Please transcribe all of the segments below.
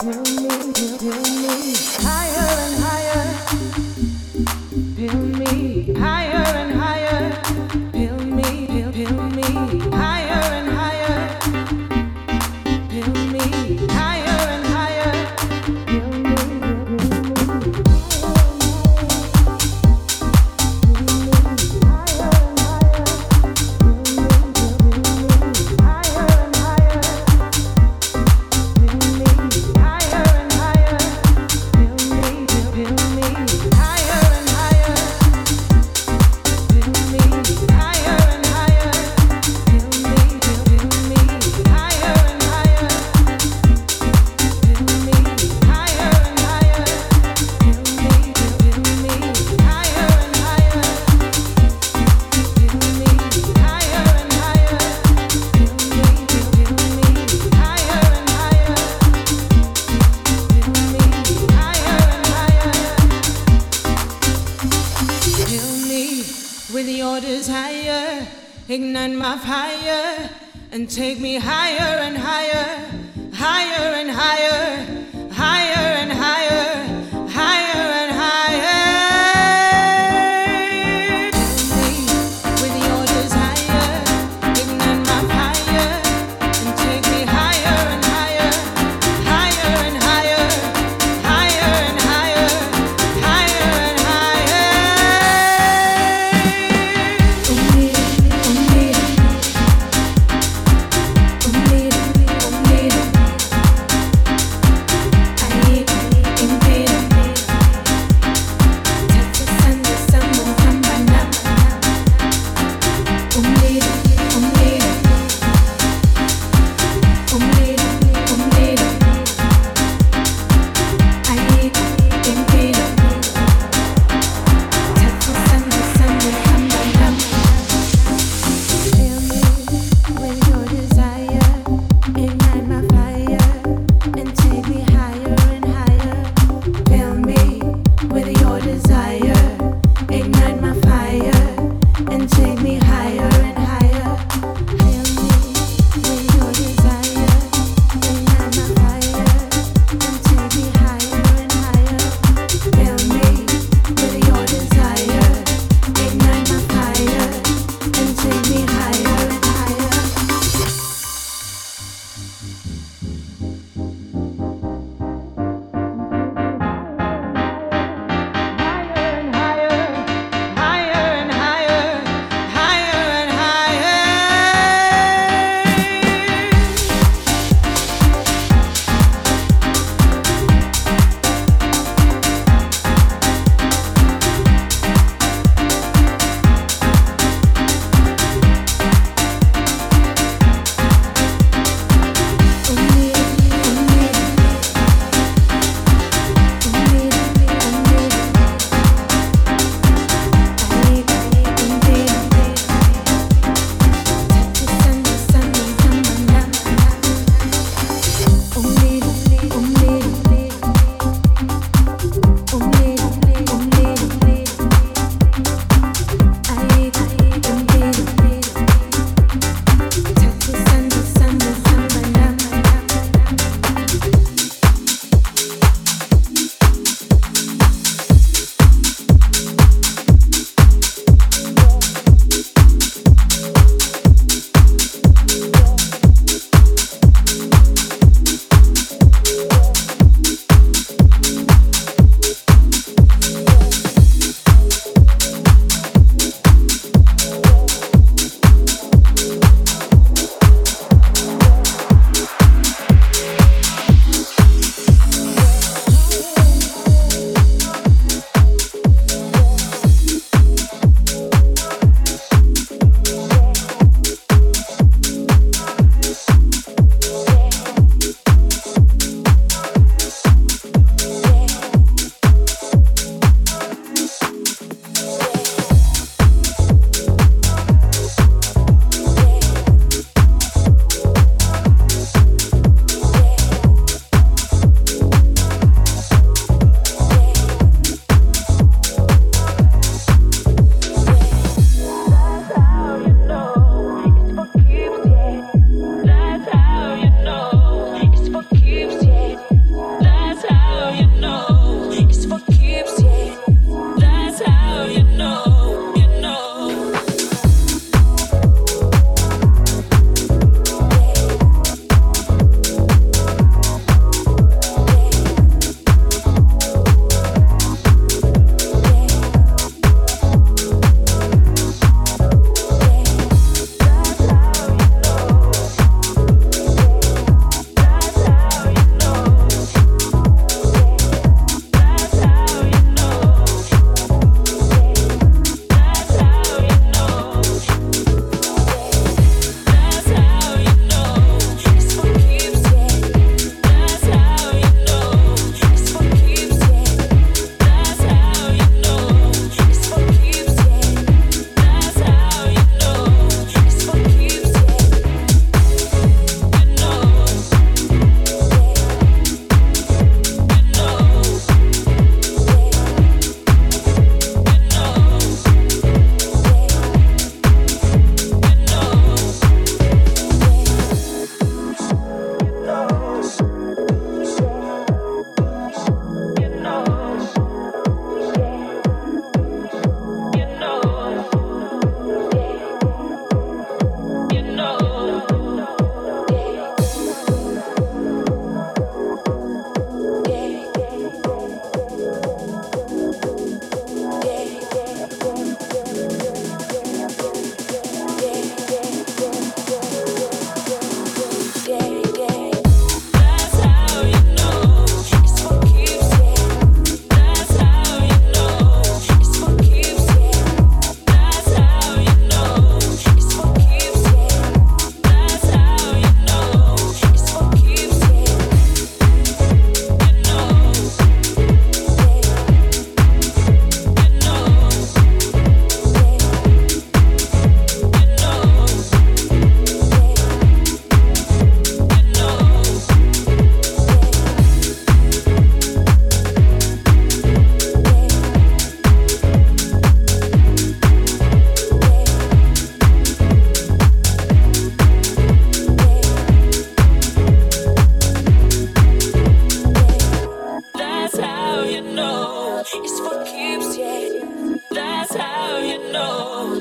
Higher and higher, feel me higher.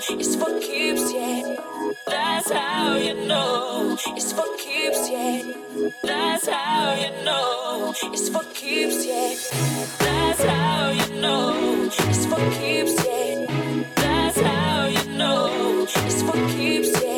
It's for keeps, yeah. That's how you know it's for keeps, yeah. That's how you know it's for keeps, yeah. That's how you know it's for keeps, yeah. That's how you know it's for keeps, yeah.